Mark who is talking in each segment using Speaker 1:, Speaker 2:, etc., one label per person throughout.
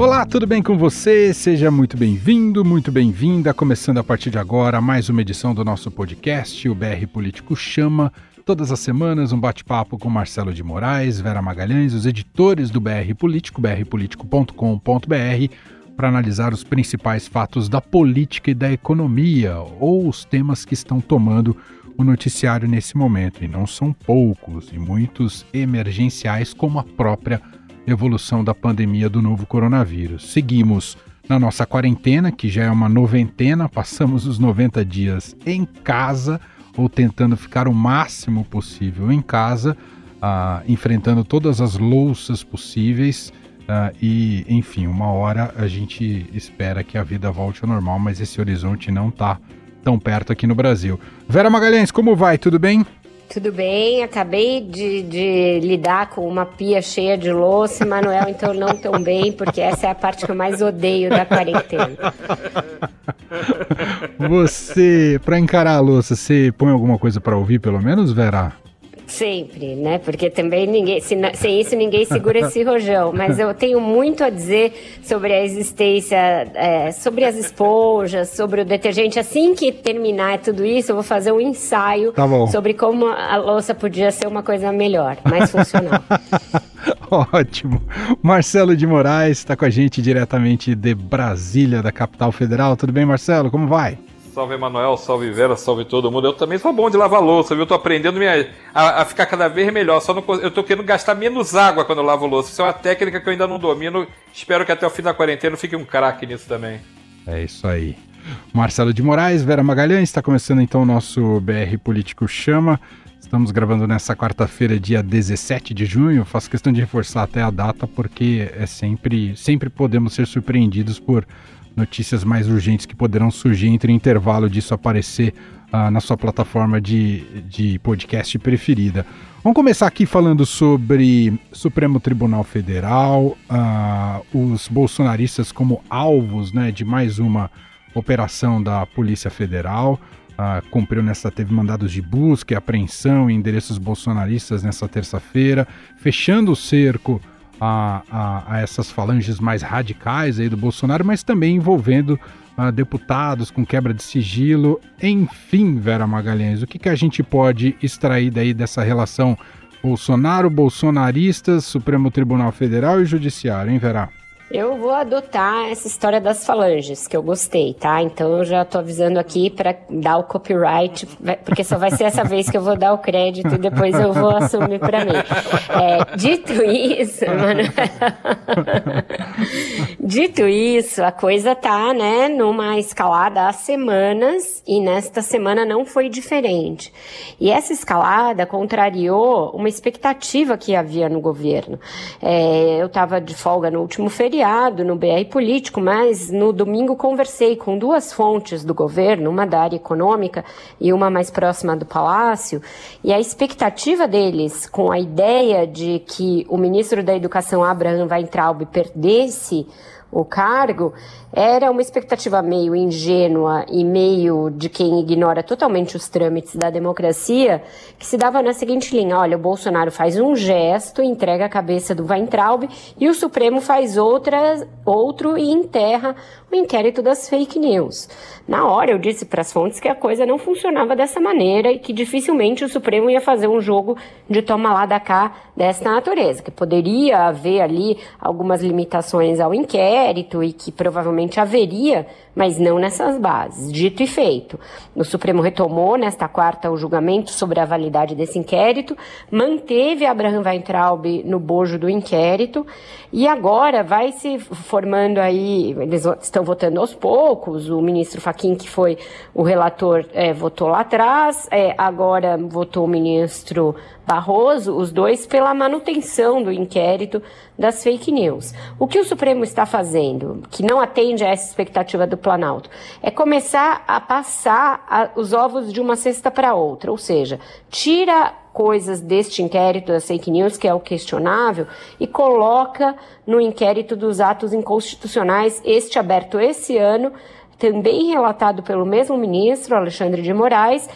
Speaker 1: Olá, tudo bem com você? Seja muito bem-vindo, muito bem-vinda. Começando a partir de agora mais uma edição do nosso podcast, o BR Político Chama. Todas as semanas, um bate-papo com Marcelo de Moraes, Vera Magalhães, os editores do BR Político, brpolitico.com.br, para analisar os principais fatos da política e da economia, ou os temas que estão tomando o noticiário nesse momento. E não são poucos, e muitos emergenciais, como a própria evolução da pandemia do novo coronavírus. Seguimos na nossa quarentena, que já é uma noventena, passamos os 90 dias em casa ou tentando ficar o máximo possível em casa, uh, enfrentando todas as louças possíveis. Uh, e, enfim, uma hora a gente espera que a vida volte ao normal, mas esse horizonte não está tão perto aqui no Brasil. Vera Magalhães, como vai? Tudo bem?
Speaker 2: Tudo bem, acabei de, de, lidar com uma pia cheia de louça, Manuel, então não tão bem, porque essa é a parte que eu mais odeio da quarentena.
Speaker 1: Você, para encarar a louça, você põe alguma coisa para ouvir, pelo menos, Vera?
Speaker 2: Sempre, né? Porque também ninguém, se, sem isso ninguém segura esse rojão. Mas eu tenho muito a dizer sobre a existência, é, sobre as esponjas, sobre o detergente. Assim que terminar tudo isso, eu vou fazer um ensaio tá sobre como a louça podia ser uma coisa melhor, mais funcional.
Speaker 1: Ótimo. Marcelo de Moraes está com a gente diretamente de Brasília, da capital federal. Tudo bem, Marcelo? Como vai?
Speaker 3: Salve Emanuel, salve Vera, salve todo mundo. Eu também sou bom de lavar louça, viu? Eu tô aprendendo minha, a, a, ficar cada vez melhor. Só não, eu tô querendo gastar menos água quando eu lavo louça. Isso é uma técnica que eu ainda não domino. Espero que até o fim da quarentena eu fique um craque nisso também.
Speaker 1: É isso aí. Marcelo de Moraes, Vera Magalhães, está começando então o nosso BR Político Chama. Estamos gravando nessa quarta-feira, dia 17 de junho. Faço questão de reforçar até a data, porque é sempre, sempre podemos ser surpreendidos por notícias mais urgentes que poderão surgir entre o intervalo disso aparecer uh, na sua plataforma de, de podcast preferida. Vamos começar aqui falando sobre Supremo Tribunal Federal, uh, os bolsonaristas como alvos né, de mais uma operação da Polícia Federal. Uh, cumpriu nessa, teve mandados de busca e apreensão em endereços bolsonaristas nessa terça-feira, fechando o cerco a, a, a, essas falanges mais radicais aí do Bolsonaro, mas também envolvendo uh, deputados com quebra de sigilo. Enfim, Vera Magalhães, o que, que a gente pode extrair daí dessa relação Bolsonaro, bolsonaristas, Supremo Tribunal Federal e Judiciário, hein, Vera?
Speaker 2: Eu vou adotar essa história das falanges, que eu gostei, tá? Então eu já tô avisando aqui para dar o copyright, porque só vai ser essa vez que eu vou dar o crédito e depois eu vou assumir para mim. É, dito isso, mano. dito isso, a coisa tá, né, numa escalada há semanas e nesta semana não foi diferente. E essa escalada contrariou uma expectativa que havia no governo. É, eu tava de folga no último feriado no BR Político, mas no domingo conversei com duas fontes do governo, uma da área econômica e uma mais próxima do Palácio, e a expectativa deles com a ideia de que o ministro da Educação, Abraham Weintraub, perdesse o cargo, era uma expectativa meio ingênua e meio de quem ignora totalmente os trâmites da democracia, que se dava na seguinte linha: olha, o Bolsonaro faz um gesto, entrega a cabeça do Weintraub e o Supremo faz outra, outro e enterra o inquérito das fake news. Na hora eu disse para as fontes que a coisa não funcionava dessa maneira e que dificilmente o Supremo ia fazer um jogo de toma lá da cá dessa natureza, que poderia haver ali algumas limitações ao inquérito e que provavelmente haveria, mas não nessas bases. Dito e feito, o Supremo retomou nesta quarta o julgamento sobre a validade desse inquérito, manteve Abraham Weintraub no bojo do inquérito e agora vai se formando aí, eles estão votando aos poucos, o ministro Faquim, que foi o relator, é, votou lá atrás, é, agora votou o ministro Barroso, os dois pela manutenção do inquérito das fake news. O que o Supremo está fazendo, que não atende a essa expectativa do Planalto, é começar a passar a, os ovos de uma cesta para outra, ou seja, tira coisas deste inquérito das fake news, que é o questionável, e coloca no inquérito dos atos inconstitucionais, este aberto esse ano, também relatado pelo mesmo ministro, Alexandre de Moraes,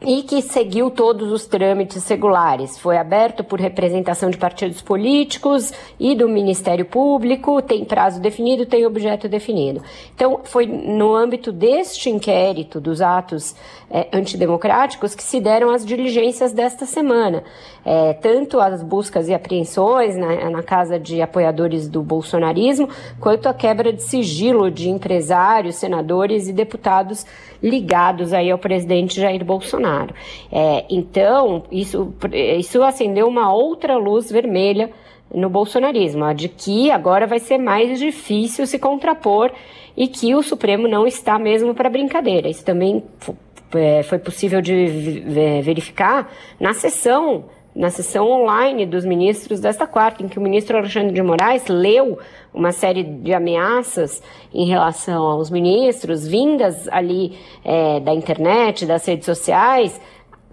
Speaker 2: e que seguiu todos os trâmites regulares. Foi aberto por representação de partidos políticos e do Ministério Público, tem prazo definido, tem objeto definido. Então, foi no âmbito deste inquérito dos atos é, antidemocráticos que se deram as diligências desta semana. É, tanto as buscas e apreensões na, na casa de apoiadores do bolsonarismo, quanto a quebra de sigilo de empresários, senadores e deputados ligados aí ao presidente Jair Bolsonaro. É, então, isso, isso acendeu uma outra luz vermelha no bolsonarismo, a de que agora vai ser mais difícil se contrapor e que o Supremo não está mesmo para brincadeira. Isso também é, foi possível de verificar na sessão na sessão online dos ministros desta quarta, em que o ministro Alexandre de Moraes leu uma série de ameaças em relação aos ministros, vindas ali é, da internet, das redes sociais,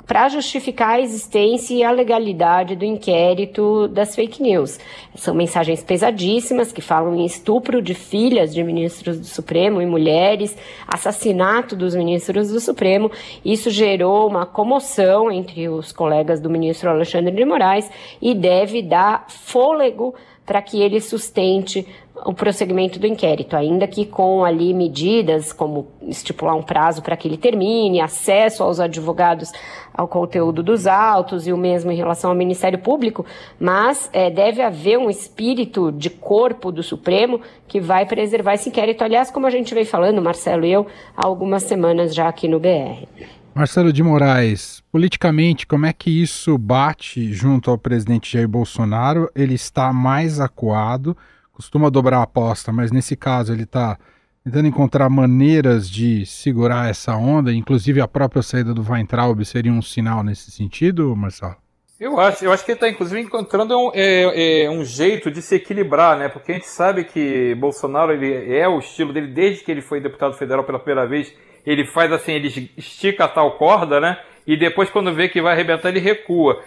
Speaker 2: para justificar a existência e a legalidade do inquérito das fake news. São mensagens pesadíssimas que falam em estupro de filhas de ministros do Supremo e mulheres, assassinato dos ministros do Supremo. Isso gerou uma comoção entre os colegas do ministro Alexandre de Moraes e deve dar fôlego para que ele sustente o prosseguimento do inquérito, ainda que com ali medidas como estipular um prazo para que ele termine, acesso aos advogados ao conteúdo dos autos e o mesmo em relação ao Ministério Público, mas é, deve haver um espírito de corpo do Supremo que vai preservar esse inquérito. Aliás, como a gente veio falando, Marcelo e eu, há algumas semanas já aqui no BR.
Speaker 1: Marcelo de Moraes, politicamente, como é que isso bate junto ao presidente Jair Bolsonaro? Ele está mais acuado, costuma dobrar a aposta, mas nesse caso ele está tentando encontrar maneiras de segurar essa onda, inclusive a própria saída do Weintraub seria um sinal nesse sentido, Marcelo?
Speaker 3: Eu acho, eu acho que ele está inclusive encontrando um, é, é, um jeito de se equilibrar, né? Porque a gente sabe que Bolsonaro ele é o estilo dele desde que ele foi deputado federal pela primeira vez ele faz assim, ele estica a tal corda, né? E depois, quando vê que vai arrebentar, ele recua.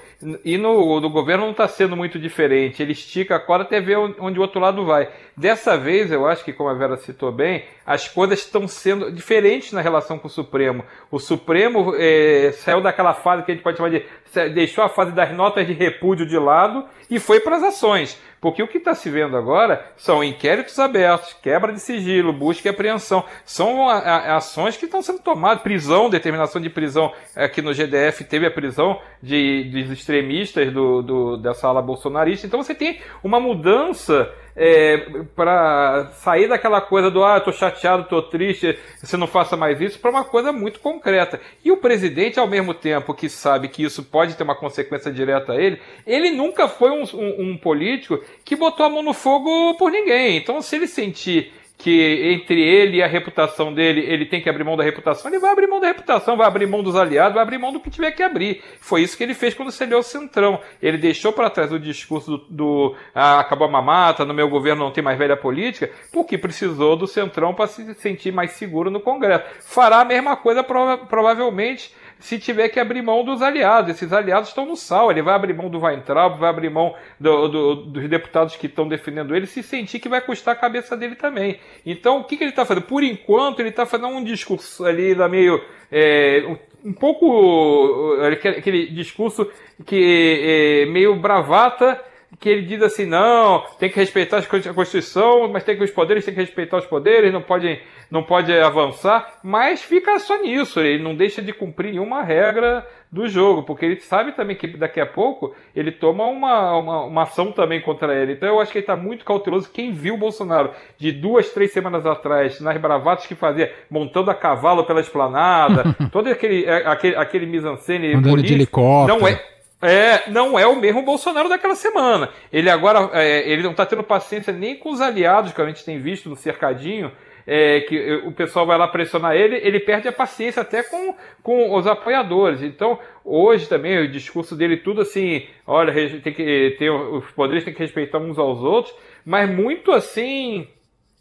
Speaker 3: E no, no governo não está sendo muito diferente. Ele estica a corda até ver onde o outro lado vai. Dessa vez, eu acho que, como a Vera citou bem, as coisas estão sendo diferentes na relação com o Supremo. O Supremo é, saiu daquela fase que a gente pode chamar de. deixou a fase das notas de repúdio de lado e foi para as ações. Porque o que está se vendo agora são inquéritos abertos, quebra de sigilo, busca e apreensão. São ações que estão sendo tomadas, prisão, determinação de prisão. Aqui no GDF teve a prisão de, de extremistas do, do, dessa ala bolsonarista. Então você tem uma mudança é, para sair daquela coisa do ah, tô chateado, tô triste, você não faça mais isso, para uma coisa muito concreta. E o presidente, ao mesmo tempo que sabe que isso pode ter uma consequência direta a ele, ele nunca foi um, um, um político que botou a mão no fogo por ninguém. Então, se ele sentir que entre ele e a reputação dele, ele tem que abrir mão da reputação, ele vai abrir mão da reputação, vai abrir mão dos aliados, vai abrir mão do que tiver que abrir. Foi isso que ele fez quando cedeu o Centrão. Ele deixou para trás o discurso do, do ah, acabou a mamata, no meu governo não tem mais velha política, porque precisou do Centrão para se sentir mais seguro no Congresso. Fará a mesma coisa prova provavelmente se tiver que abrir mão dos aliados. Esses aliados estão no sal. Ele vai abrir mão do Weintraub, vai abrir mão do, do, dos deputados que estão defendendo ele, se sentir que vai custar a cabeça dele também. Então, o que, que ele está fazendo? Por enquanto, ele está fazendo um discurso ali da meio. É, um, pouco. aquele discurso que é meio bravata que ele diz assim, não, tem que respeitar a Constituição, mas tem que os poderes tem que respeitar os poderes, não pode, não pode avançar, mas fica só nisso, ele não deixa de cumprir nenhuma regra do jogo, porque ele sabe também que daqui a pouco ele toma uma, uma, uma ação também contra ele. Então eu acho que ele está muito cauteloso. Quem viu o Bolsonaro de duas, três semanas atrás, nas bravatas que fazia, montando a cavalo pela esplanada, todo aquele, é, aquele, aquele mise-en-scène
Speaker 1: bonito, de helicóptero.
Speaker 3: não é é, não é o mesmo Bolsonaro daquela semana. Ele agora é, ele não está tendo paciência nem com os aliados que a gente tem visto no cercadinho. É, que o pessoal vai lá pressionar ele, ele perde a paciência até com, com os apoiadores. Então, hoje também, o discurso dele, tudo assim, olha, tem que ter, os poderes têm que respeitar uns aos outros, mas muito assim,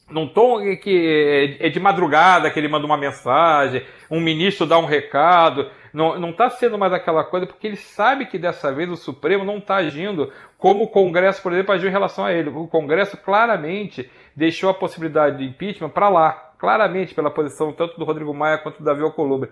Speaker 3: num tom que é de madrugada que ele manda uma mensagem, um ministro dá um recado. Não está sendo mais aquela coisa, porque ele sabe que dessa vez o Supremo não está agindo como o Congresso, por exemplo, agiu em relação a ele. O Congresso claramente deixou a possibilidade de impeachment para lá, claramente pela posição tanto do Rodrigo Maia quanto do Davi Alcolumbre.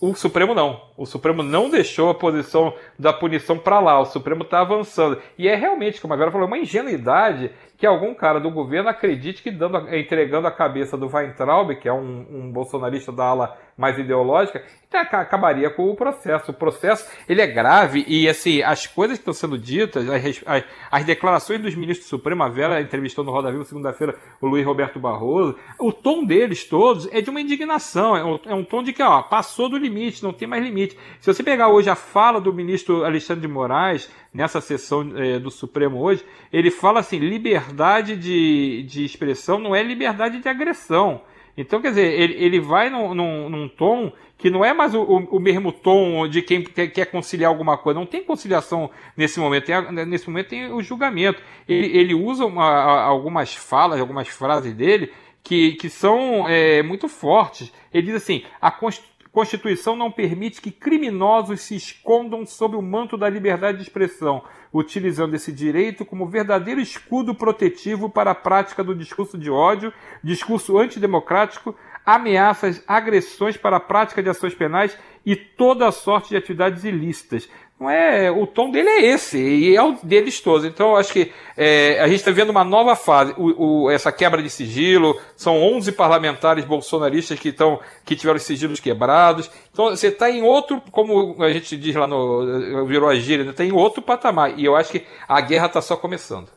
Speaker 3: O Supremo não. O Supremo não deixou a posição da punição para lá. O Supremo está avançando. E é realmente, como a Vera falou, uma ingenuidade que algum cara do governo acredite que dando, entregando a cabeça do Weintraub, que é um, um bolsonarista da ala mais ideológica, então acabaria com o processo. O processo ele é grave e assim as coisas que estão sendo ditas, as, as, as declarações dos ministros do Supremo, a Vera entrevistou no Roda Viva segunda-feira o Luiz Roberto Barroso, o tom deles todos é de uma indignação, é um, é um tom de que ó, passou do limite, não tem mais limite. Se você pegar hoje a fala do ministro Alexandre de Moraes nessa sessão é, do Supremo hoje, ele fala assim: liberdade de, de expressão não é liberdade de agressão. Então, quer dizer, ele, ele vai num, num, num tom que não é mais o, o, mesmo tom de quem quer, quer, conciliar alguma coisa. Não tem conciliação nesse momento. Tem, nesse momento tem o julgamento. Ele, ele usa uma, algumas falas, algumas frases dele que, que são é, muito fortes. Ele diz assim: a Constituição Constituição não permite que criminosos se escondam sob o manto da liberdade de expressão, utilizando esse direito como verdadeiro escudo protetivo para a prática do discurso de ódio, discurso antidemocrático, ameaças, agressões para a prática de ações penais e toda a sorte de atividades ilícitas, não é, o tom dele é esse, e é o deles todos. Então, acho que é, a gente está vendo uma nova fase. O, o, essa quebra de sigilo, são 11 parlamentares bolsonaristas que, estão, que tiveram sigilos quebrados. Então, você está em outro, como a gente diz lá no. virou a gíria, está né? em outro patamar. E eu acho que a guerra está só começando.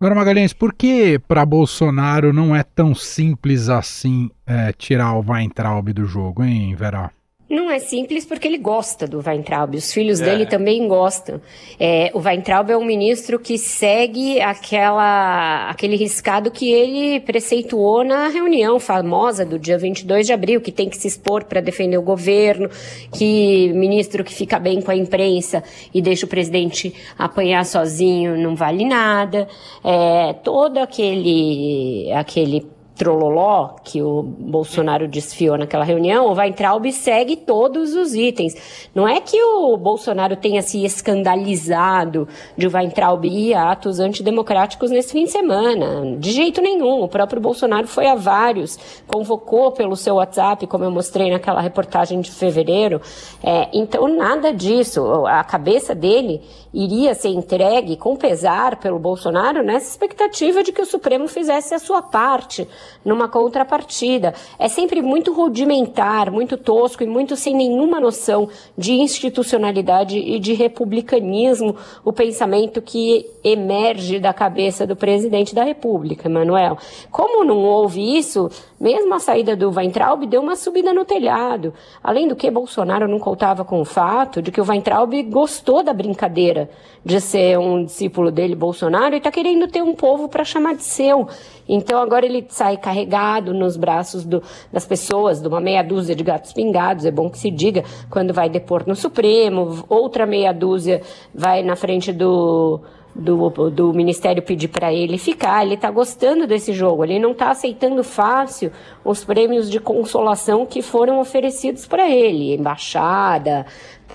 Speaker 1: Agora, Magalhães, por que para Bolsonaro não é tão simples assim é, tirar o Weintraub do jogo, hein, Vera?
Speaker 2: Não é simples porque ele gosta do Weintraub, os filhos é. dele também gostam. É, o Weintraub é um ministro que segue aquela, aquele riscado que ele preceituou na reunião famosa do dia 22 de abril, que tem que se expor para defender o governo, que ministro que fica bem com a imprensa e deixa o presidente apanhar sozinho não vale nada. É, todo aquele, aquele trololó que o Bolsonaro desfiou naquela reunião, o Weintraub segue todos os itens. Não é que o Bolsonaro tenha se escandalizado de Weintraub ir a atos antidemocráticos nesse fim de semana. De jeito nenhum. O próprio Bolsonaro foi a vários, convocou pelo seu WhatsApp, como eu mostrei naquela reportagem de fevereiro. É, então, nada disso. A cabeça dele iria ser entregue com pesar pelo Bolsonaro nessa expectativa de que o Supremo fizesse a sua parte numa contrapartida. É sempre muito rudimentar, muito tosco e muito sem nenhuma noção de institucionalidade e de republicanismo o pensamento que emerge da cabeça do presidente da República, Emanuel. Como não houve isso, mesmo a saída do Weintraub deu uma subida no telhado. Além do que, Bolsonaro não contava com o fato de que o Weintraub gostou da brincadeira de ser um discípulo dele, Bolsonaro, e está querendo ter um povo para chamar de seu. Então agora ele sai carregado nos braços do, das pessoas, de uma meia dúzia de gatos pingados, é bom que se diga, quando vai depor no Supremo, outra meia dúzia vai na frente do do, do Ministério pedir para ele ficar. Ele está gostando desse jogo, ele não está aceitando fácil os prêmios de consolação que foram oferecidos para ele. Embaixada,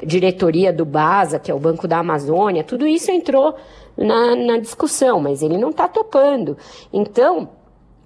Speaker 2: diretoria do BASA, que é o Banco da Amazônia, tudo isso entrou na, na discussão, mas ele não está topando. Então,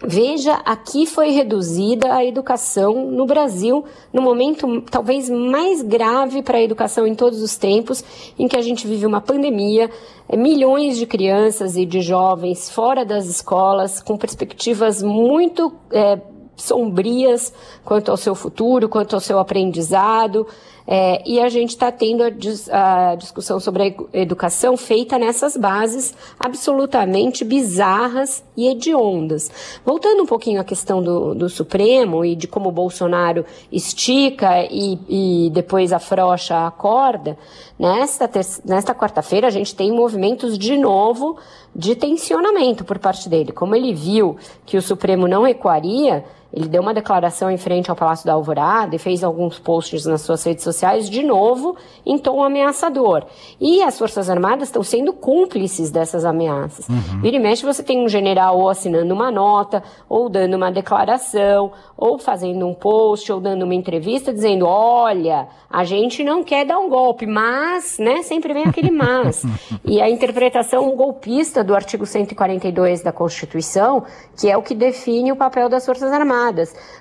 Speaker 2: Veja, aqui foi reduzida a educação no Brasil, no momento talvez mais grave para a educação em todos os tempos, em que a gente vive uma pandemia, é, milhões de crianças e de jovens fora das escolas, com perspectivas muito é, sombrias quanto ao seu futuro, quanto ao seu aprendizado. É, e a gente está tendo a, dis, a, discussão sobre a educação feita nessas bases absolutamente bizarras e hediondas. Voltando um pouquinho à questão do, do Supremo e de como o Bolsonaro estica e, e depois afrouxa a corda, nesta, nesta quarta-feira a gente tem movimentos de novo de tensionamento por parte dele. Como ele viu que o Supremo não recuaria, ele deu uma declaração em frente ao Palácio da Alvorada e fez alguns posts nas suas redes sociais, de novo, em tom ameaçador. E as Forças Armadas estão sendo cúmplices dessas ameaças. Uhum. Vira e mexe, você tem um general ou assinando uma nota, ou dando uma declaração, ou fazendo um post, ou dando uma entrevista, dizendo: olha, a gente não quer dar um golpe, mas, né, sempre vem aquele mas. e a interpretação golpista do artigo 142 da Constituição, que é o que define o papel das Forças Armadas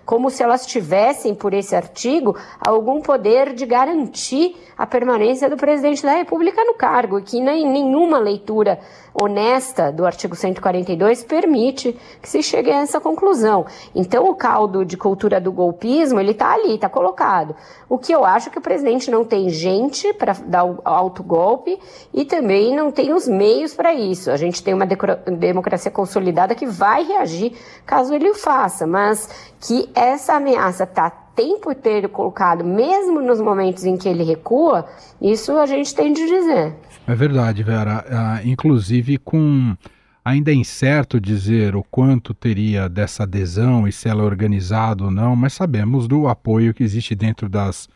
Speaker 2: como se elas tivessem, por esse artigo, algum poder de garantir a permanência do presidente da República no cargo, que nem nenhuma leitura honesta do artigo 142 permite que se chegue a essa conclusão. Então, o caldo de cultura do golpismo, ele está ali, está colocado. O que eu acho que o presidente não tem gente para dar o autogolpe e também não tem os meios para isso. A gente tem uma democracia consolidada que vai reagir caso ele o faça, mas que essa ameaça está tempo inteiro colocado, mesmo nos momentos em que ele recua, isso a gente tem de dizer.
Speaker 1: É verdade, Vera. Uh, inclusive com ainda é incerto dizer o quanto teria dessa adesão e se ela é organizada ou não, mas sabemos do apoio que existe dentro das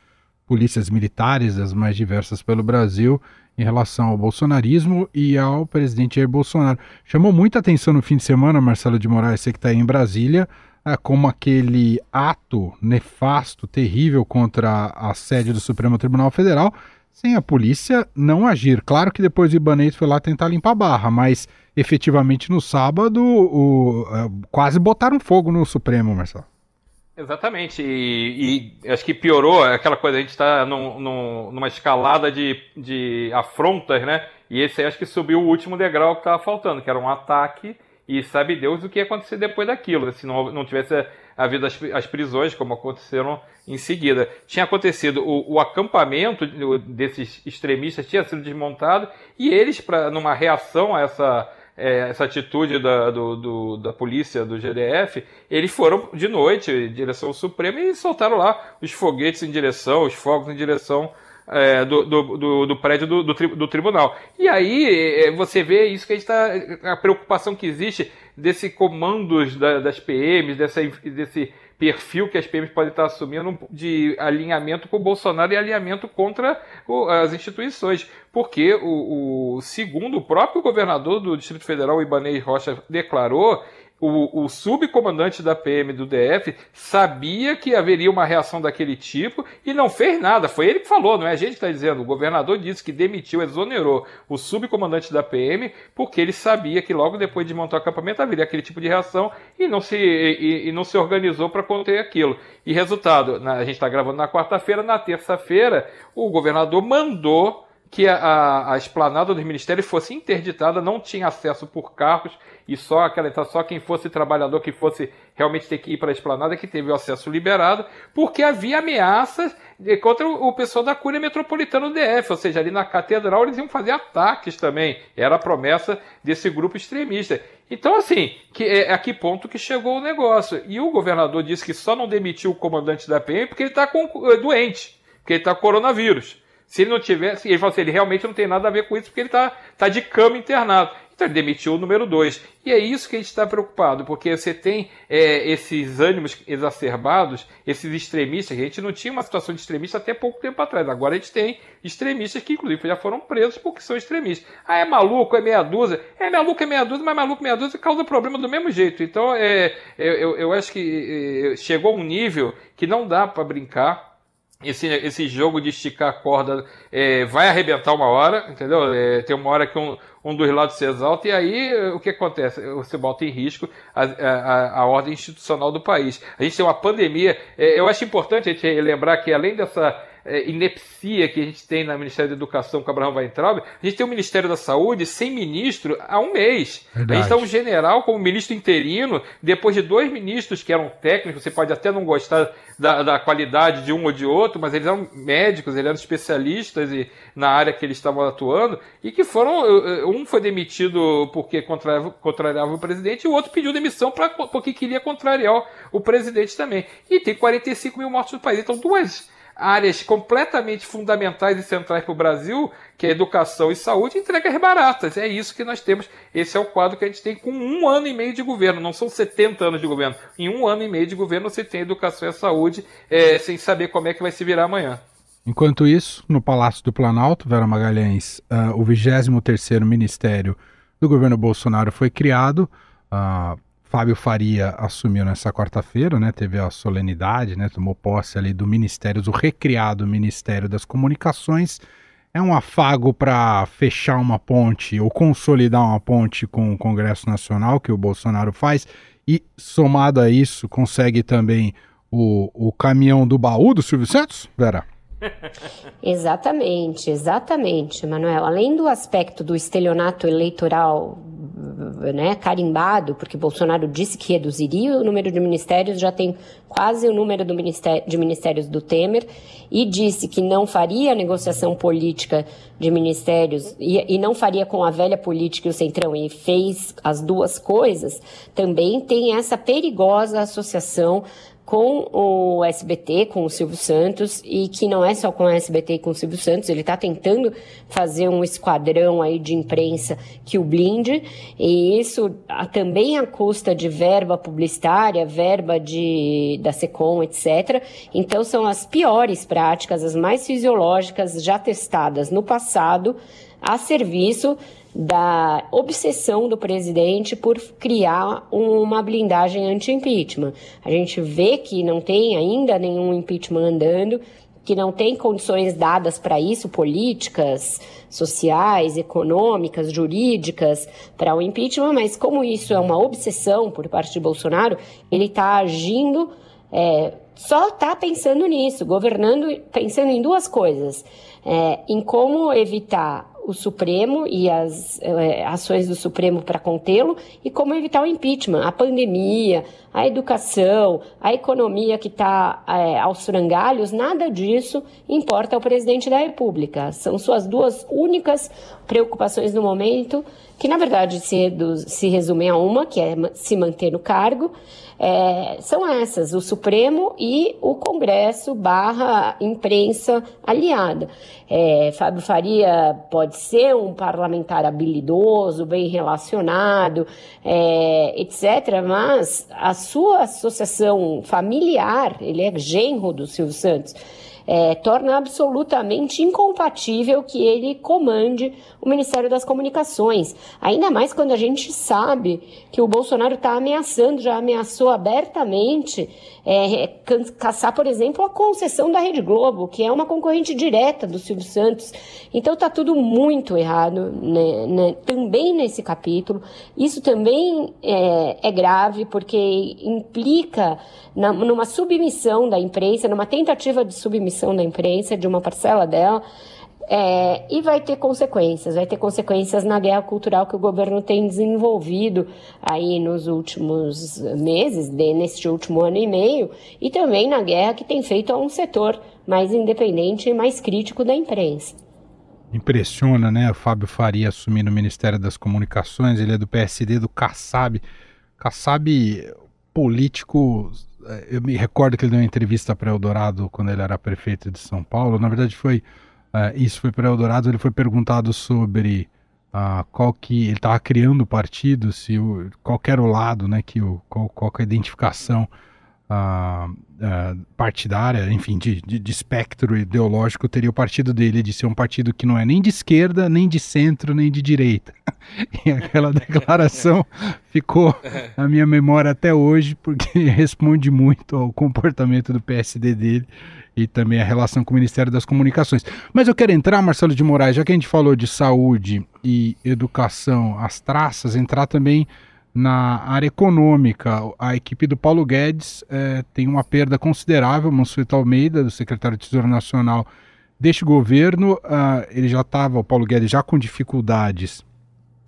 Speaker 1: polícias militares, das mais diversas pelo Brasil, em relação ao bolsonarismo e ao presidente Jair Bolsonaro. Chamou muita atenção no fim de semana, Marcelo de Moraes, você que está aí em Brasília, é, como aquele ato nefasto, terrível contra a sede do Supremo Tribunal Federal, sem a polícia não agir. Claro que depois o Ibanez foi lá tentar limpar a barra, mas efetivamente no sábado o, uh, quase botaram fogo no Supremo, Marcelo.
Speaker 3: Exatamente, e, e, acho que piorou aquela coisa, a gente está num, num, numa escalada de, de afrontas, né? E esse aí acho que subiu o último degrau que estava faltando, que era um ataque, e sabe Deus o que ia acontecer depois daquilo, se não, não tivesse havido as, as prisões, como aconteceram em seguida. Tinha acontecido o, o acampamento desses extremistas tinha sido desmontado e eles, pra, numa reação a essa, é, essa atitude da, do, do, da polícia, do GDF, eles foram de noite em direção ao Supremo e soltaram lá os foguetes em direção, os fogos em direção é, do, do, do, do, prédio do, do, do, tribunal. E aí é, você vê isso que a gente está. a preocupação que existe desse comandos da, das PMs, dessa, desse perfil que as PMs podem estar assumindo de alinhamento com o Bolsonaro e alinhamento contra o, as instituições. Porque, o, o, segundo o próprio governador do Distrito Federal, Ibanez Rocha, declarou, o, o, subcomandante da PM do DF sabia que haveria uma reação daquele tipo e não fez nada. Foi ele que falou, não é a gente que está dizendo. O governador disse que demitiu, exonerou o subcomandante da PM porque ele sabia que logo depois de montar o acampamento haveria aquele tipo de reação e não se, e, e não se organizou para conter aquilo. E resultado, na, a gente está gravando na quarta-feira, na terça-feira, o governador mandou que a, a, esplanada dos ministérios fosse interditada, não tinha acesso por carros e só aquela então, só quem fosse trabalhador que fosse realmente ter que ir para a esplanada que teve o acesso liberado, porque havia ameaças contra o pessoal da Cúria Metropolitana do DF, ou seja, ali na catedral eles iam fazer ataques também. Era a promessa desse grupo extremista. Então, assim, que, é, a que ponto que chegou o negócio? E o governador disse que só não demitiu o comandante da PM porque ele está eh, doente, porque ele está com coronavírus. Se ele não tivesse, ele falou assim, ele realmente não tem nada a ver com isso porque ele está tá de cama internado. Então ele demitiu o número 2. E é isso que a gente está preocupado, porque você tem é, esses ânimos exacerbados, esses extremistas, a gente não tinha uma situação de extremista até pouco tempo atrás. Agora a gente tem extremistas que, inclusive, já foram presos porque são extremistas. Ah, é maluco, é meia dúzia. É maluco, é meia dúzia, mas maluco, meia dúzia causa problema do mesmo jeito. Então, é, eu, eu acho que é, chegou a um nível que não dá para brincar esse, esse jogo de esticar a corda é, vai arrebentar uma hora, entendeu? É, tem uma hora que um, um dos lados se exalta, e aí o que acontece? Você bota em risco a, a, a ordem institucional do país. A gente tem uma pandemia. É, eu acho importante a gente lembrar que, além dessa é, inepsia que a gente tem no Ministério da Educação com Abraão Weintraub, a gente tem o Ministério da Saúde sem ministro há um mês. Verdade. A gente tem um general como ministro interino, depois de dois ministros que eram técnicos, você pode até não gostar da, da qualidade de um ou de outro, mas eles eram médicos, eles eram especialistas e, na área que eles estavam atuando, e que foram. Um foi demitido porque contrariava, contrariava o presidente, e o outro pediu demissão pra, porque queria contrariar o presidente também. E tem 45 mil mortos no país. Então, duas áreas completamente fundamentais e centrais para o Brasil, que é educação e saúde, entregas baratas. É isso que nós temos. Esse é o quadro que a gente tem com um ano e meio de governo. Não são 70 anos de governo. Em um ano e meio de governo você tem educação e saúde é, sem saber como é que vai se virar amanhã.
Speaker 1: Enquanto isso, no Palácio do Planalto, Vera Magalhães, uh, o 23º Ministério do governo Bolsonaro foi criado. Uh, Fábio Faria assumiu nessa quarta-feira, né? Teve a solenidade, né? Tomou posse ali do Ministério, do recriado Ministério das Comunicações. É um afago para fechar uma ponte ou consolidar uma ponte com o Congresso Nacional que o Bolsonaro faz e somado a isso consegue também o, o caminhão do baú do Silvio Santos, Vera?
Speaker 2: Exatamente, exatamente, Manuel. Além do aspecto do estelionato eleitoral né, carimbado, porque Bolsonaro disse que reduziria o número de ministérios, já tem quase o número do ministério, de ministérios do Temer, e disse que não faria negociação política de ministérios e, e não faria com a velha política e o Centrão, e fez as duas coisas, também tem essa perigosa associação com o SBT, com o Silvio Santos, e que não é só com o SBT e com o Silvio Santos, ele está tentando fazer um esquadrão aí de imprensa que o blinde, e isso também à custa de verba publicitária, verba de, da SECOM, etc. Então são as piores práticas, as mais fisiológicas, já testadas no passado, a serviço da obsessão do presidente por criar uma blindagem anti-impeachment. A gente vê que não tem ainda nenhum impeachment andando, que não tem condições dadas para isso, políticas, sociais, econômicas, jurídicas, para o impeachment, mas como isso é uma obsessão por parte de Bolsonaro, ele está agindo, é, só está pensando nisso, governando, pensando em duas coisas: é, em como evitar o Supremo e as é, ações do Supremo para contê-lo e como evitar o impeachment, a pandemia, a educação, a economia que está é, aos frangalhos, nada disso importa ao presidente da República. São suas duas únicas preocupações no momento, que na verdade se, se resumem a uma, que é se manter no cargo, é, são essas, o Supremo e o Congresso barra imprensa aliada. É, Fábio Faria pode ser um parlamentar habilidoso, bem relacionado, é, etc., mas a sua associação familiar, ele é genro do Silvio Santos, é, torna absolutamente incompatível que ele comande o Ministério das Comunicações. Ainda mais quando a gente sabe que o Bolsonaro está ameaçando, já ameaçou abertamente é, caçar, por exemplo, a concessão da Rede Globo, que é uma concorrente direta do Silvio Santos. Então está tudo muito errado né, né, também nesse capítulo. Isso também é, é grave porque implica na, numa submissão da imprensa, numa tentativa de submissão da imprensa, de uma parcela dela, é, e vai ter consequências, vai ter consequências na guerra cultural que o governo tem desenvolvido aí nos últimos meses, de, neste último ano e meio, e também na guerra que tem feito a um setor mais independente e mais crítico da imprensa.
Speaker 1: Impressiona, né? Fábio Faria assumindo o Ministério das Comunicações, ele é do PSD, do Kassab. Kassab, político eu me recordo que ele deu uma entrevista para Eldorado quando ele era prefeito de São Paulo. Na verdade, foi uh, isso foi para Eldorado. Ele foi perguntado sobre uh, qual que ele estava criando o partido, se o, qual era o lado, né, que o, qual, qual a identificação partidária, enfim, de, de, de, espectro ideológico, teria o partido dele de ser um partido que não é nem de esquerda, nem de centro, nem de direita. e aquela declaração ficou na minha memória até hoje, porque responde muito ao comportamento do PSD dele e também a relação com o Ministério das Comunicações. Mas eu quero entrar, Marcelo de Moraes, já que a gente falou de saúde e educação, as traças, entrar também na área econômica, a equipe do Paulo Guedes é, tem uma perda considerável. Mansueto Almeida, do secretário de Tesouro Nacional deste governo, uh, ele já estava, o Paulo Guedes, já com dificuldades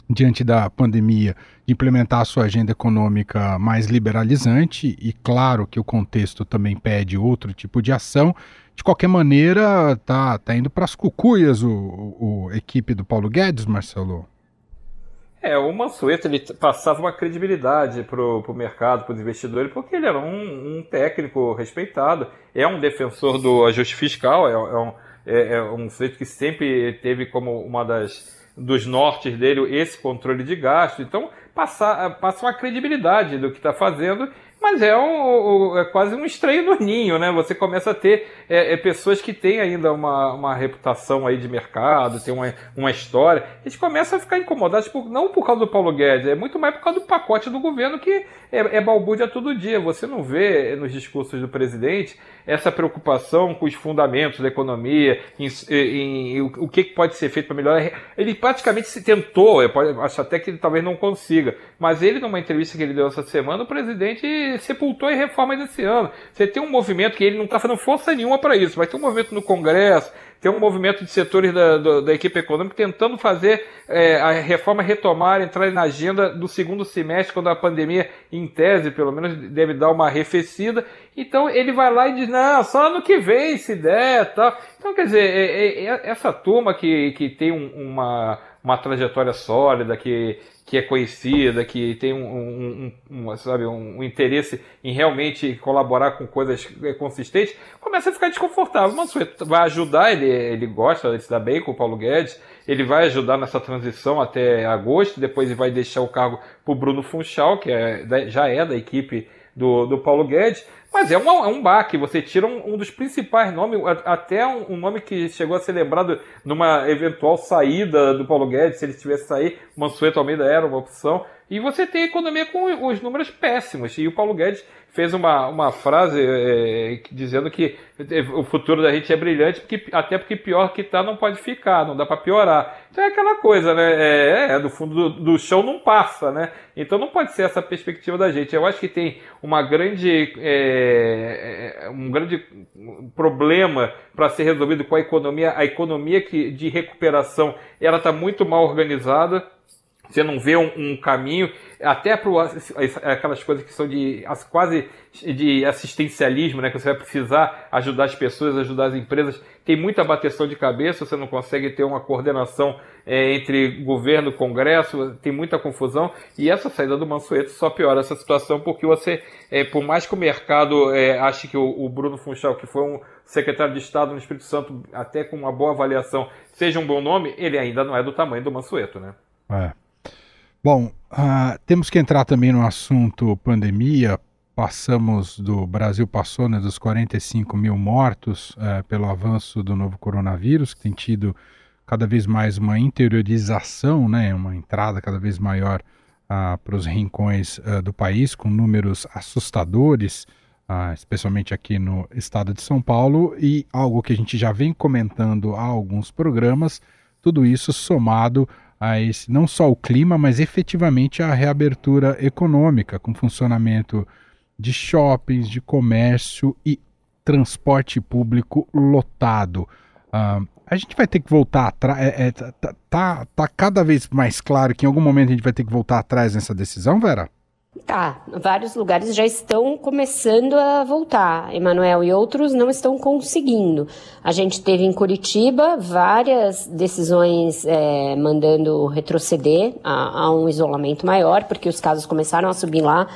Speaker 1: diante da pandemia de implementar a sua agenda econômica mais liberalizante e claro que o contexto também pede outro tipo de ação. De qualquer maneira, tá, tá indo para as cucuias o, o, o equipe do Paulo Guedes, Marcelo.
Speaker 3: É, o Mansueto ele passava uma credibilidade pro, pro mercado, para os investidores, porque ele era um, um, técnico respeitado, é um defensor do ajuste fiscal, é, é um, é, é um sujeito que sempre teve como uma das dos nortes dele esse controle de gasto. Então, passa, passa uma credibilidade do que está fazendo mas é, um, é quase um estranho no ninho, né? Você começa a ter é, é, pessoas que têm ainda uma, uma reputação aí de mercado, tem uma, uma história, a gente começa a ficar incomodado, por, não por causa do Paulo Guedes, é muito mais por causa do pacote do governo que é, é balbúrdia todo dia. Você não vê nos discursos do presidente essa preocupação com os fundamentos da economia, em, em, em o, o que pode ser feito para melhorar. Ele praticamente se tentou, eu acho até que ele talvez não consiga, mas ele, numa entrevista que ele deu essa semana, o presidente sepultou a reforma desse ano. Você tem um movimento que ele não está fazendo força nenhuma para isso, vai ter um movimento no Congresso, tem um movimento de setores da, da, da equipe econômica tentando fazer é, a reforma retomar, entrar na agenda do segundo semestre, quando a pandemia, em tese, pelo menos, deve dar uma arrefecida. Então ele vai lá e diz, não, só ano que vem, se der, tal. Então, quer dizer, é, é, é essa turma que, que tem um, uma, uma trajetória sólida, que que é conhecida, que tem um, um, um, sabe, um, interesse em realmente colaborar com coisas é, consistentes, começa a ficar desconfortável. Mas vai ajudar, ele, ele gosta, ele se dá bem com o Paulo Guedes, ele vai ajudar nessa transição até agosto, depois ele vai deixar o cargo para o Bruno Funchal, que é, já é da equipe do, do Paulo Guedes. Mas é um, é um baque, você tira um, um dos principais nomes, até um, um, nome que chegou a ser lembrado numa eventual saída do Paulo Guedes, se ele tivesse sair, Mansueto Almeida era uma opção, e você tem economia com os números péssimos, e o Paulo Guedes fez uma, uma frase é, dizendo que o futuro da gente é brilhante, porque, até porque pior que tá não pode ficar, não dá para piorar. Então é aquela coisa, né? É, é do fundo do, do, chão não passa, né? Então não pode ser essa perspectiva da gente. Eu acho que tem uma grande, é, é um grande problema para ser resolvido com a economia. A economia que, de recuperação ela está muito mal organizada você não vê um, um caminho, até para aquelas coisas que são de quase de assistencialismo, né? Que você vai precisar ajudar as pessoas, ajudar as empresas. Tem muita bateção de cabeça, você não consegue ter uma coordenação é, entre governo Congresso, tem muita confusão. E essa saída do Mansueto só piora essa situação, porque você, é, por mais que o mercado é, ache que o, o Bruno Funchal, que foi um secretário de Estado no Espírito Santo, até com uma boa avaliação, seja um bom nome, ele ainda não é do tamanho do Mansueto, né?
Speaker 1: É. Bom, uh, temos que entrar também no assunto pandemia. Passamos do Brasil passou né, dos 45 mil mortos uh, pelo avanço do novo coronavírus, que tem tido cada vez mais uma interiorização, né, uma entrada cada vez maior uh, para os rincões uh, do país, com números assustadores, especialmente aqui no estado de São Paulo, e algo que a gente já vem comentando há alguns programas, tudo isso somado a esse, não só o clima, mas efetivamente a reabertura econômica, com funcionamento de shoppings, de comércio e transporte público lotado. Uh, a gente vai ter que voltar atrás. É, é, tá, tá, tá cada vez mais claro que em algum momento a gente vai ter que voltar atrás nessa decisão, Vera?
Speaker 2: Tá, vários lugares já estão começando a voltar, Emanuel, e outros não estão conseguindo. A gente teve em Curitiba várias decisões é, mandando retroceder a, a um isolamento maior, porque os casos começaram a subir lá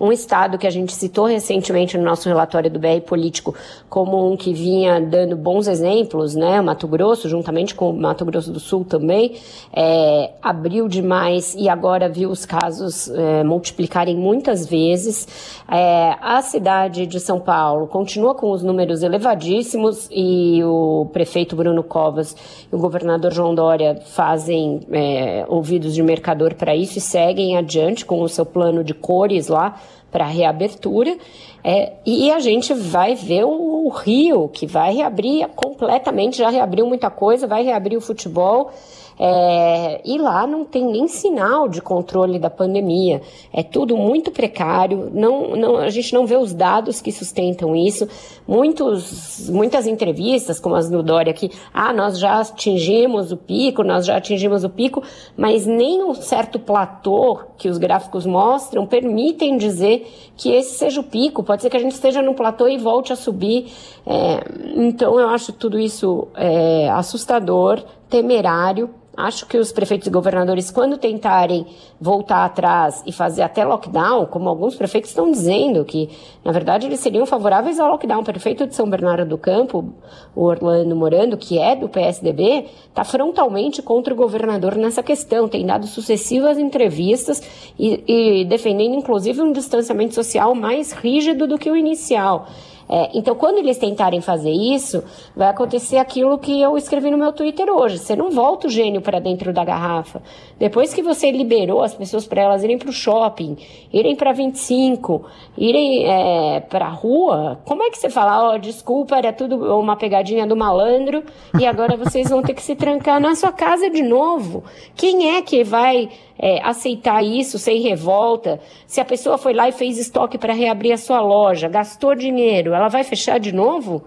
Speaker 2: um estado que a gente citou recentemente no nosso relatório do BR Político como um que vinha dando bons exemplos, né? O Mato Grosso, juntamente com o Mato Grosso do Sul também, é, abriu demais e agora viu os casos é, multiplicarem muitas vezes. É, a cidade de São Paulo continua com os números elevadíssimos e o prefeito Bruno Covas e o governador João Dória fazem é, ouvidos de mercador para isso e seguem adiante com o seu plano de cores lá para reabertura. É, e a gente vai ver o, o Rio, que vai reabrir completamente, já reabriu muita coisa, vai reabrir o futebol. É, e lá não tem nem sinal de controle da pandemia. É tudo muito precário. Não, não, a gente não vê os dados que sustentam isso. Muitos, muitas entrevistas, como as do Dória aqui, ah, nós já atingimos o pico, nós já atingimos o pico, mas nem um certo platô que os gráficos mostram permitem dizer que esse seja o pico. Pode ser que a gente esteja no platô e volte a subir. É, então eu acho tudo isso é, assustador, temerário Acho que os prefeitos e governadores, quando tentarem voltar atrás e fazer até lockdown, como alguns prefeitos estão dizendo, que na verdade eles seriam favoráveis ao lockdown. O prefeito de São Bernardo do Campo, o Orlando Morando, que é do PSDB, está frontalmente contra o governador nessa questão. Tem dado sucessivas entrevistas e, e defendendo, inclusive, um distanciamento social mais rígido do que o inicial. É, então, quando eles tentarem fazer isso, vai acontecer aquilo que eu escrevi no meu Twitter hoje. Você não volta o gênio para dentro da garrafa. Depois que você liberou as pessoas para elas irem para o shopping, irem para 25, irem é, para a rua, como é que você fala, ó, oh, desculpa, era tudo uma pegadinha do malandro e agora vocês vão ter que se trancar na sua casa de novo? Quem é que vai é, aceitar isso sem revolta. Se a pessoa foi lá e fez estoque para reabrir a sua loja, gastou dinheiro, ela vai fechar de novo?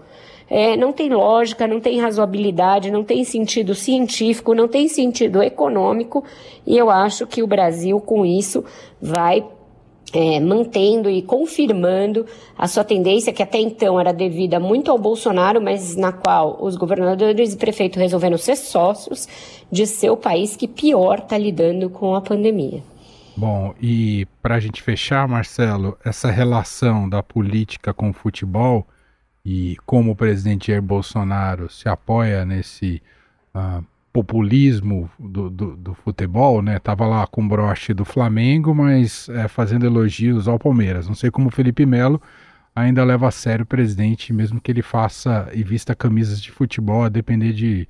Speaker 2: É, não tem lógica, não tem razoabilidade, não tem sentido científico, não tem sentido econômico, e eu acho que o Brasil, com isso, vai é, mantendo e confirmando a sua tendência, que até então era devida muito ao Bolsonaro, mas na qual os governadores e prefeitos resolveram ser sócios de ser o país que pior está lidando com a pandemia.
Speaker 1: Bom, e para a gente fechar, Marcelo, essa relação da política com o futebol e como o presidente Jair Bolsonaro se apoia nesse uh, populismo do, do, do, futebol, né? Tava lá com broche do Flamengo, mas é, fazendo elogios ao Palmeiras. Não sei como o Felipe Melo ainda leva a sério o presidente, mesmo que ele faça e vista camisas de futebol, a depender de,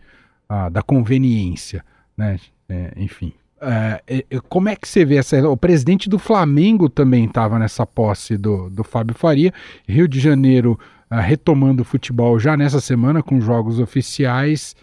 Speaker 1: da conveniência, né? É, enfim. É, é, como é que você vê essa. O presidente do Flamengo também estava nessa posse do, do Fábio Faria. Rio de Janeiro ah, retomando o futebol já nessa semana com jogos oficiais.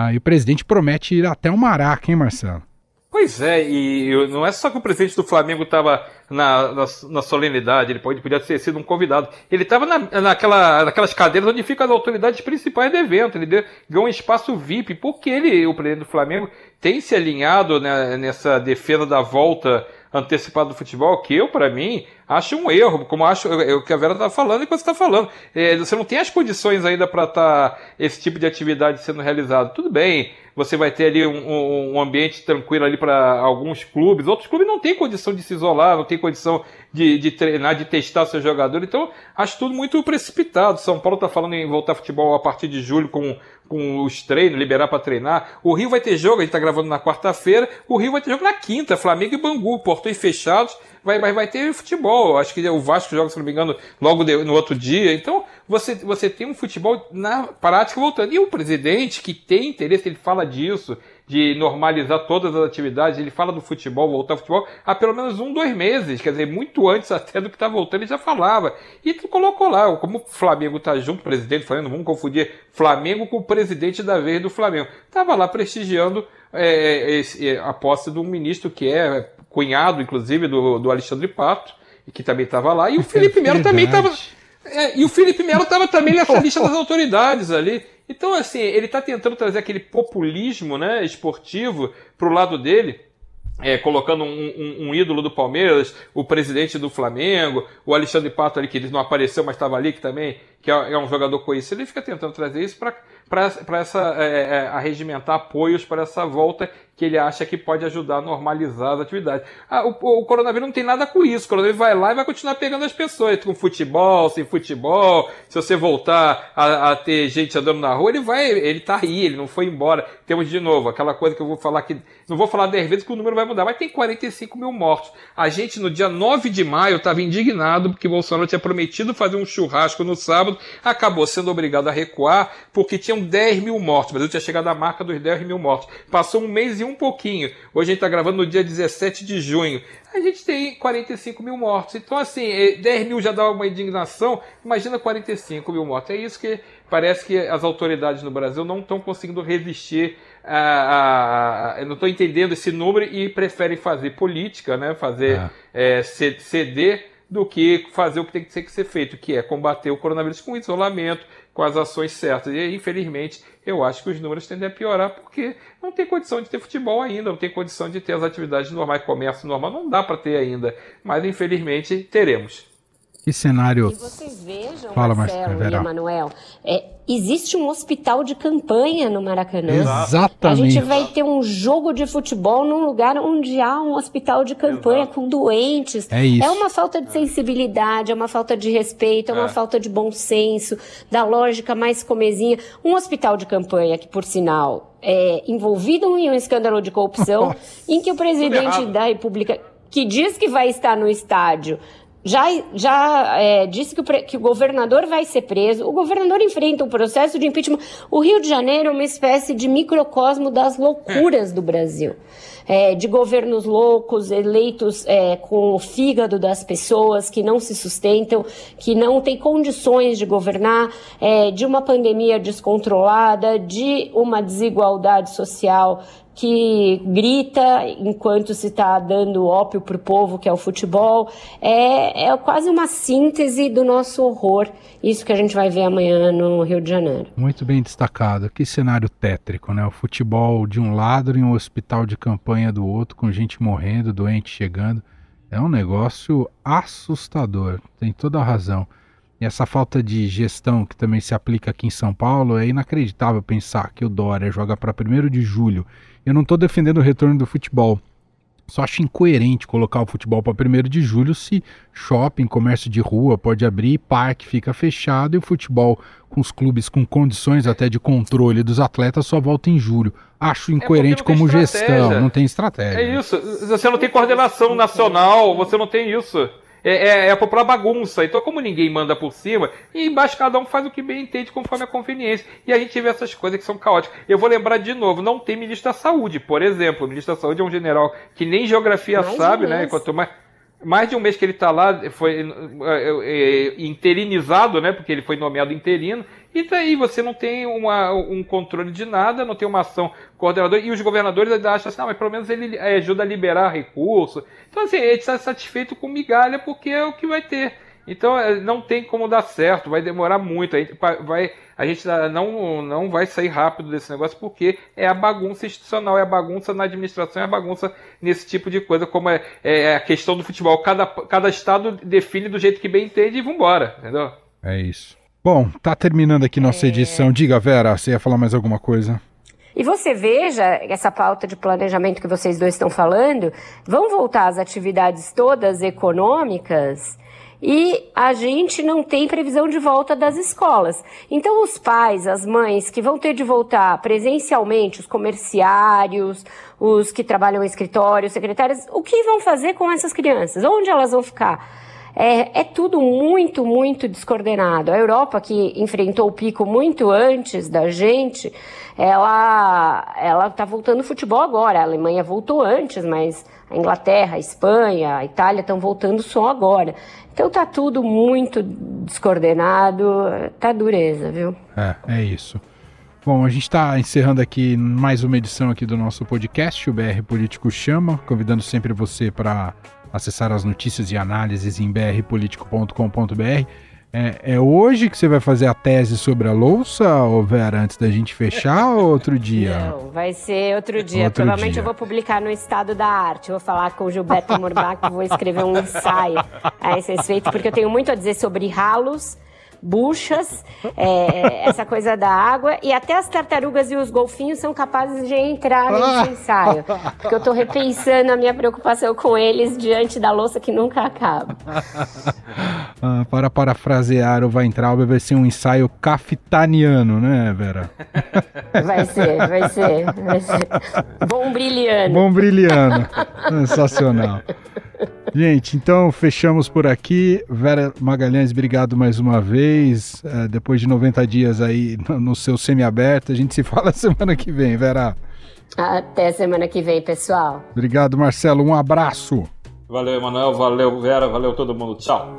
Speaker 1: Ah, e o presidente promete ir até o Maraca, hein, Marcelo?
Speaker 3: Pois é, e não é só que o presidente do Flamengo estava na, na, na, solenidade, ele pode, podia ter sido um convidado. Ele estava na, naquela, naquelas cadeiras onde ficam as autoridades principais do evento. Ele deu, ganhou um espaço VIP, porque ele, o presidente do Flamengo, tem se alinhado né, nessa defesa da volta antecipado do futebol, que eu, para mim, acho um erro, como acho o que a Vera está falando e que você está falando. É, você não tem as condições ainda para estar tá esse tipo de atividade sendo realizado. Tudo bem, você vai ter ali um, um ambiente tranquilo ali para alguns clubes. Outros clubes não têm condição de se isolar, não têm condição de, de treinar, de testar seus jogadores. Então, acho tudo muito precipitado. São Paulo está falando em voltar futebol a partir de julho com com os treinos, liberar para treinar. O Rio vai ter jogo, a gente está gravando na quarta-feira, o Rio vai ter jogo na quinta, Flamengo e Bangu, portões fechados, vai, vai, vai ter futebol. Acho que o Vasco joga, se não me engano, logo de, no outro dia. Então, você, você tem um futebol na prática voltando. E o presidente, que tem interesse, ele fala disso, de normalizar todas as atividades. Ele fala do futebol, voltar ao futebol, há pelo menos um, dois meses, quer dizer, muito antes até do que está voltando, ele já falava. E tu colocou lá, como o Flamengo está junto, o presidente falando, vamos confundir Flamengo com o presidente da vez do Flamengo. Estava lá prestigiando é, esse, é, a posse de um ministro que é cunhado, inclusive, do, do Alexandre Pato, e que também estava lá, e o Felipe Melo também estava. É, e o Felipe Melo estava também nessa lista das autoridades ali. Então, assim, ele está tentando trazer aquele populismo né, esportivo para o lado dele. É, colocando um, um, um, ídolo do Palmeiras, o presidente do Flamengo, o Alexandre Pato ali, que ele não apareceu, mas estava ali, que também que é, é, um jogador conhecido, ele fica tentando trazer isso para essa é, é, arregimentar apoios para essa volta que ele acha que pode ajudar a normalizar as atividades. Ah, o, o, coronavírus não tem nada com isso. O coronavírus vai lá e vai continuar pegando as pessoas, com futebol, sem futebol. Se você voltar a, a, ter gente andando na rua, ele vai, ele tá aí, ele não foi embora. Temos de novo aquela coisa que eu vou falar que. Não vou falar 10 vezes que o número vai mudar, mas tem 45 mil mortos. A gente, no dia 9 de maio, estava indignado porque Bolsonaro tinha prometido fazer um churrasco no sábado, acabou sendo obrigado a recuar porque tinham 10 mil mortos. O Brasil tinha chegado à marca dos 10 mil mortos. Passou um mês e um pouquinho. Hoje a gente está gravando no dia 17 de junho. A gente tem 45 mil mortos. Então, assim, 10 é, mil já dá uma indignação. Imagina 45 mil mortos. É isso que parece que as autoridades no Brasil não estão conseguindo resistir a, a, a, não estou entendendo esse número e preferem fazer política, né? Fazer é. É, ceder do que fazer o que tem que ser, que ser feito, que é combater o coronavírus com isolamento, com as ações certas. E infelizmente eu acho que os números tendem a piorar porque não tem condição de ter futebol ainda, não tem condição de ter as atividades normais, comércio normal, não dá para ter ainda. Mas infelizmente teremos.
Speaker 1: Que cenário.
Speaker 2: E vocês vejam,
Speaker 1: Fala,
Speaker 2: Marcelo
Speaker 1: Marcelo,
Speaker 2: e Emanuel, é, existe um hospital de campanha no Maracanã. A
Speaker 1: Exatamente.
Speaker 2: gente vai ter um jogo de futebol num lugar onde há um hospital de campanha
Speaker 3: Exato.
Speaker 2: com doentes.
Speaker 1: É isso.
Speaker 2: É uma falta de sensibilidade, é uma falta de respeito, é uma
Speaker 3: É.
Speaker 2: falta de bom senso, da lógica mais comezinha. Um hospital de campanha que, por sinal, é envolvido em um escândalo de corrupção, em que o presidente da República, que diz que vai estar no estádio, já, já é, disse que o, que o governador vai ser preso. O governador enfrenta um processo de impeachment. O Rio de Janeiro é uma espécie de microcosmo das loucuras do Brasil. É, de governos loucos, eleitos é, com o fígado das pessoas que não se sustentam, que não têm condições de governar, é, de uma pandemia descontrolada, de uma desigualdade social que grita enquanto se está dando ópio para o povo, que é o futebol. É, é quase uma síntese do nosso horror, isso que a gente vai ver amanhã no Rio de Janeiro.
Speaker 1: Muito bem destacado. Que cenário tétrico, né? O futebol de um lado e um hospital de campanha do outro, com gente morrendo, doente chegando. É um negócio assustador. Tem toda a razão. E essa falta de gestão que também se aplica aqui em São Paulo é inacreditável pensar que o Dória joga para 1 de julho. Eu não estou defendendo o retorno do futebol. Só acho incoerente colocar o futebol para 1 de julho se shopping, comércio de rua pode abrir, parque fica fechado e o futebol com os clubes com condições até de controle dos atletas só volta em julho. Acho incoerente
Speaker 3: É
Speaker 1: como gestão, não tem estratégia.
Speaker 3: É isso. Você não tem coordenação nacional, você não tem isso. É, é, é a popular bagunça. Então, como ninguém manda por cima, e embaixo cada um faz o que bem entende conforme a conveniência. E a gente vê essas coisas que são caóticas. Eu vou lembrar de novo, não tem ministro da saúde, por exemplo. O ministro da saúde é um general que nem geografia
Speaker 2: Mais
Speaker 3: sabe, né?
Speaker 2: mês.
Speaker 3: Quanto mais, mais de um mês que ele está lá, foi é, é, interinizado, né? Porque ele foi nomeado interino. E daí você não tem uma, um controle de nada, não tem uma ação coordenadora. E os governadores ainda acham assim, ah, mas pelo menos ele é, ajuda a liberar recursos. Então, assim, ele está satisfeito com migalha porque é o que vai ter. Então, é, não tem como dar certo, vai demorar muito. A gente, vai, a gente não, não vai sair rápido desse negócio porque é a bagunça institucional, é a bagunça na administração, é a bagunça nesse tipo de coisa, como é, é a questão do futebol. Cada, cada estado define do jeito que bem entende e vambora, entendeu?
Speaker 1: É isso. Bom, tá terminando aqui nossa
Speaker 2: É.
Speaker 1: edição. Diga, Vera, você ia falar mais alguma coisa?
Speaker 2: E você veja essa pauta de planejamento que vocês dois estão falando, vão voltar as atividades todas econômicas e a gente não tem previsão de volta das escolas. Então, os pais, as mães que vão ter de voltar presencialmente, os comerciários, os que trabalham em escritório, secretárias, o que vão fazer com essas crianças? Onde elas vão ficar? É, é tudo muito, muito descoordenado. A Europa, que enfrentou o pico muito antes da gente, ela ela está voltando ao futebol agora. A Alemanha voltou antes, mas a Inglaterra, a Espanha, a Itália estão voltando só agora. Então tá tudo muito descoordenado, tá dureza, viu?
Speaker 1: É, é isso. Bom, a gente está encerrando aqui mais uma edição aqui do nosso podcast, o BR Político Chama, convidando sempre você para acessar as notícias e análises em brpolitico.com.br. É, é hoje que você vai fazer a tese sobre a louça, ô Vera, antes da gente fechar ou outro dia?
Speaker 2: Não, vai ser outro dia.
Speaker 1: Outro
Speaker 2: Provavelmente
Speaker 1: dia.
Speaker 2: eu vou publicar no Estado da Arte. Eu vou falar com o Gilberto Murbach, vou escrever um ensaio a esse respeito, porque eu tenho muito a dizer sobre ralos, buchas, é, essa coisa da água, e até as tartarugas e os golfinhos são capazes de entrar nesse ensaio. Porque eu estou repensando a minha preocupação com eles diante da louça que nunca acaba.
Speaker 1: Ah, para parafrasear o Weintraub, vai ser um ensaio cafetaniano, né, Vera?
Speaker 2: Vai ser, vai ser, vai ser. Bom brilhando.
Speaker 1: Bom brilhando. Sensacional. Gente, então fechamos por aqui. Vera Magalhães, obrigado mais uma vez. É, depois de 90 dias aí no- no seu semiaberto, a gente se fala semana que vem, Vera.
Speaker 2: Até semana que vem, pessoal.
Speaker 1: Obrigado, Marcelo. Um abraço.
Speaker 3: Valeu, Emanuel, valeu, Vera, valeu todo mundo. Tchau.